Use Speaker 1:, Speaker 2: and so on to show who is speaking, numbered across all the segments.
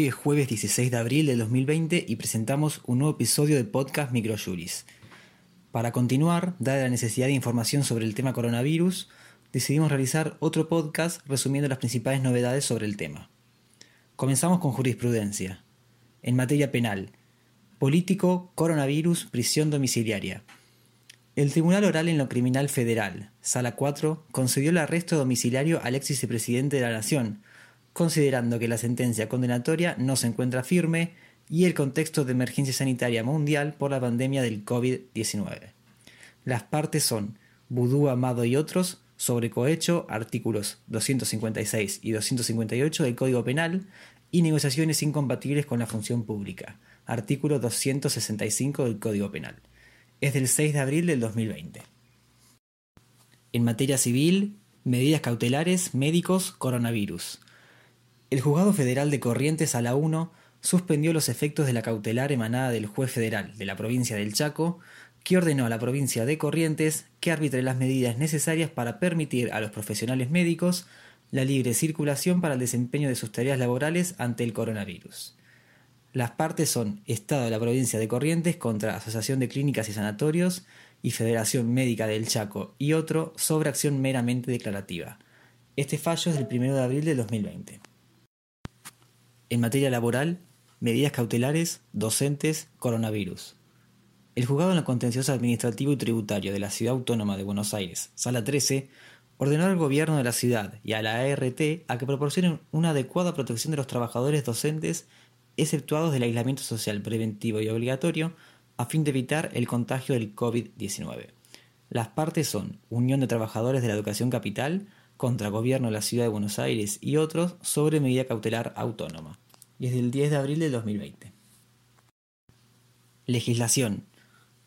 Speaker 1: es jueves 16 de abril del 2020 y presentamos un nuevo episodio de podcast Microjuris. Para continuar, dada la necesidad de información sobre el tema coronavirus, decidimos realizar otro podcast resumiendo las principales novedades sobre el tema. Comenzamos con jurisprudencia. En materia penal, político, coronavirus, prisión domiciliaria. El Tribunal Oral en lo Criminal Federal, Sala 4, concedió el arresto domiciliario al ex vicepresidente de la Nación, considerando que la sentencia condenatoria no se encuentra firme y el contexto de emergencia sanitaria mundial por la pandemia del COVID-19. Las partes son Vudú Amado y otros sobre cohecho, artículos 256 y 258 del Código Penal, y negociaciones incompatibles con la función pública, artículo 265 del Código Penal. Es del 6 de abril del 2020. En materia civil, medidas cautelares, médicos, coronavirus. El Juzgado Federal de Corrientes a la 1 suspendió los efectos de la cautelar emanada del juez federal de la provincia del Chaco, que ordenó a la provincia de Corrientes que arbitre las medidas necesarias para permitir a los profesionales médicos la libre circulación para el desempeño de sus tareas laborales ante el coronavirus. Las partes son Estado de la provincia de Corrientes contra Asociación de Clínicas y Sanatorios y Federación Médica del Chaco y otro sobre acción meramente declarativa. Este fallo es del 1 de abril de 2020. En materia laboral, medidas cautelares, docentes, coronavirus. El juzgado en lo contencioso administrativo y tributario de la Ciudad Autónoma de Buenos Aires, Sala 13, ordenó al gobierno de la ciudad y a la ART a que proporcionen una adecuada protección de los trabajadores docentes exceptuados del aislamiento social preventivo y obligatorio a fin de evitar el contagio del COVID-19. Las partes son Unión de Trabajadores de la Educación Capital contra Gobierno de la Ciudad de Buenos Aires y otros sobre medida cautelar autónoma y es del 10 de abril de 2020. Legislación.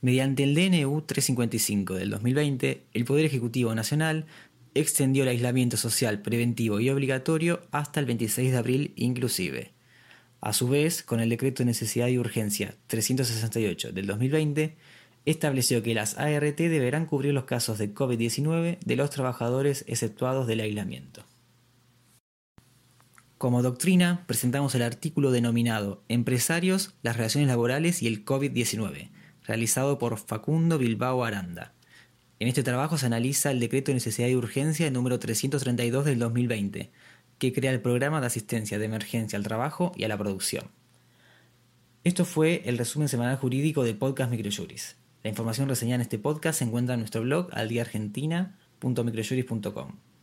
Speaker 1: Mediante el DNU 355 del 2020, el Poder Ejecutivo Nacional extendió el aislamiento social preventivo y obligatorio hasta el 26 de abril inclusive. A su vez, con el Decreto de Necesidad y Urgencia 368 del 2020, estableció que las ART deberán cubrir los casos de COVID-19 de los trabajadores exceptuados del aislamiento. Como doctrina, presentamos el artículo denominado Empresarios, las relaciones laborales y el COVID-19, realizado por Facundo Bilbao Aranda. En este trabajo se analiza el decreto de necesidad y urgencia número 332 del 2020, que crea el programa de asistencia de emergencia al trabajo y a la producción. Esto fue el resumen semanal jurídico de Podcast Microjuris. La información reseñada en este podcast se encuentra en nuestro blog aldiargentina.microjuris.com.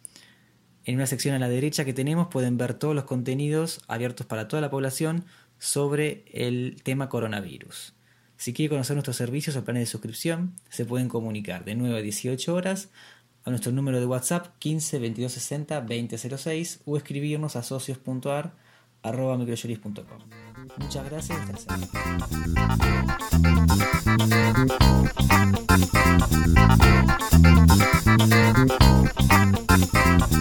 Speaker 1: En una sección a la derecha que tenemos pueden ver todos los contenidos abiertos para toda la población sobre el tema coronavirus. Si quiere conocer nuestros servicios o planes de suscripción, se pueden comunicar de 9 a 18 horas a nuestro número de WhatsApp 15 22 60 20 06 o escribirnos a socios.ar arroba Muchas gracias